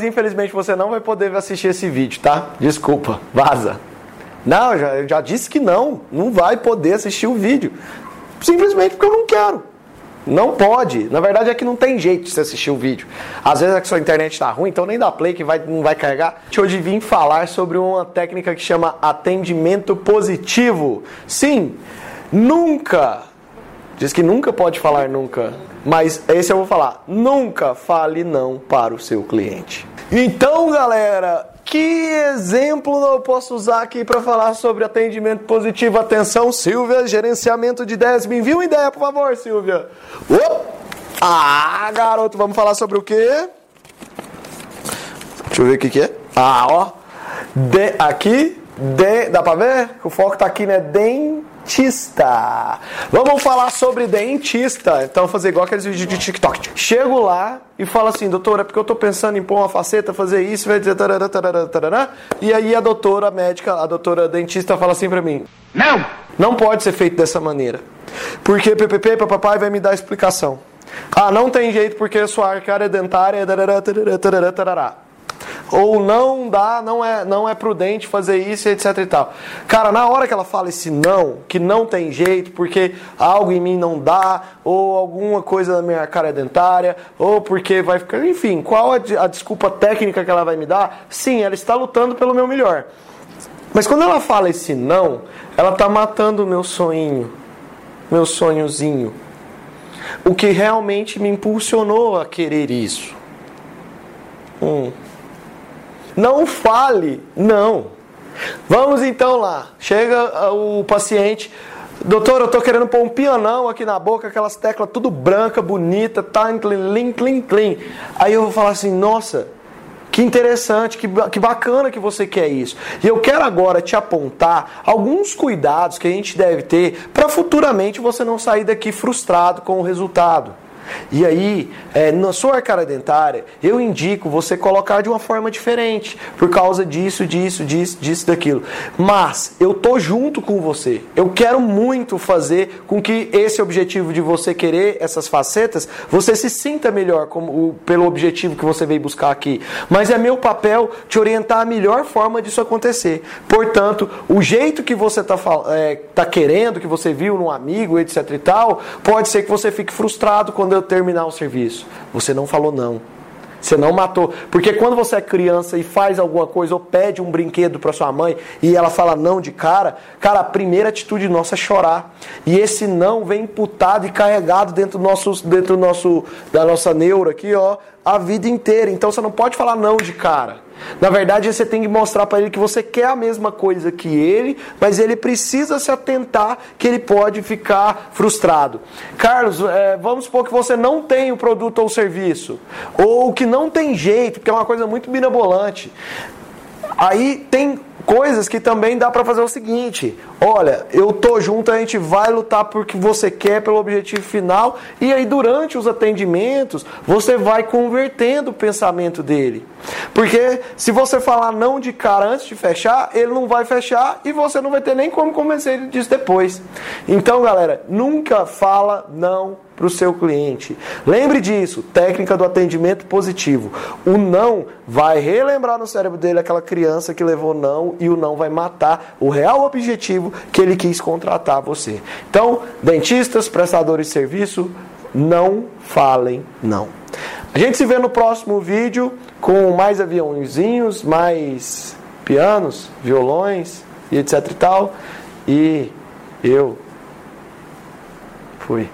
Infelizmente você não vai poder assistir esse vídeo, tá? Desculpa, vaza. Não, eu já, eu já disse que não, não vai poder assistir o vídeo. Simplesmente porque eu não quero. Não pode. Na verdade é que não tem jeito de você assistir o vídeo. Às vezes é que sua internet está ruim, então nem dá play que vai, não vai carregar. Hoje vim falar sobre uma técnica que chama atendimento positivo. Sim, nunca. Diz que nunca pode falar nunca. Mas esse eu vou falar. Nunca fale não para o seu cliente. Então, galera, que exemplo eu posso usar aqui para falar sobre atendimento positivo? Atenção, Silvia, gerenciamento de 10. Me envia uma ideia, por favor, Silvia. Opa! Ah, garoto, vamos falar sobre o quê? Deixa eu ver o que, que é. Ah, ó. De, aqui, de, dá pra ver? O foco tá aqui, né? Dentista. Vamos falar sobre dentista. Então, fazer igual aqueles vídeos de TikTok. Chego lá e falo assim, doutora, é porque eu tô pensando em pôr uma faceta, fazer isso, vai dizer tarará, tarará, tarará. E aí a doutora médica, a doutora dentista fala assim pra mim: Não! Não pode ser feito dessa maneira. Porque PPP, papai vai me dar explicação. Ah, não tem jeito porque sua arcária dentária é tarará, tarará, tarará, tarará ou não dá, não é, não é prudente fazer isso, etc e tal. Cara, na hora que ela fala esse não, que não tem jeito, porque algo em mim não dá, ou alguma coisa na minha cara é dentária, ou porque vai ficar, enfim, qual a, a desculpa técnica que ela vai me dar? Sim, ela está lutando pelo meu melhor. Mas quando ela fala esse não, ela está matando o meu sonho, meu sonhozinho. O que realmente me impulsionou a querer isso. Hum. Não fale não. Vamos então lá. Chega uh, o paciente. Doutor, eu tô querendo pôr um pianão aqui na boca, aquelas teclas tudo branca, bonita, tá, clean, clean, clean. Aí eu vou falar assim, nossa, que interessante, que, que bacana que você quer isso. E eu quero agora te apontar alguns cuidados que a gente deve ter para futuramente você não sair daqui frustrado com o resultado. E aí, é, na sua arcada dentária, eu indico você colocar de uma forma diferente, por causa disso, disso, disso, disso, daquilo. Mas eu tô junto com você. Eu quero muito fazer com que esse objetivo de você querer essas facetas, você se sinta melhor como, pelo objetivo que você veio buscar aqui. Mas é meu papel te orientar a melhor forma disso acontecer. Portanto, o jeito que você está é, tá querendo, que você viu num amigo, etc e tal, pode ser que você fique frustrado quando eu terminar o serviço. Você não falou não. Você não matou. Porque quando você é criança e faz alguma coisa ou pede um brinquedo para sua mãe e ela fala não de cara, cara, a primeira atitude nossa é chorar. E esse não vem imputado e carregado dentro do nosso, dentro do nosso, da nossa neura aqui, ó, a vida inteira. Então você não pode falar não de cara. Na verdade, você tem que mostrar para ele que você quer a mesma coisa que ele, mas ele precisa se atentar que ele pode ficar frustrado. Carlos, é, vamos supor que você não tem o produto ou serviço, ou que não tem jeito, porque é uma coisa muito binabolante. Aí tem coisas que também dá para fazer o seguinte: olha, eu tô junto, a gente vai lutar por que você quer, pelo objetivo final, e aí durante os atendimentos você vai convertendo o pensamento dele. Porque se você falar não de cara antes de fechar, ele não vai fechar e você não vai ter nem como convencer ele disso depois. Então, galera, nunca fala não para o seu cliente. Lembre disso, técnica do atendimento positivo. O não vai relembrar no cérebro dele aquela criança que levou não e o não vai matar o real objetivo que ele quis contratar você. Então, dentistas, prestadores de serviço, não falem não. A gente se vê no próximo vídeo com mais aviãozinhos, mais pianos, violões e etc e tal. E eu fui.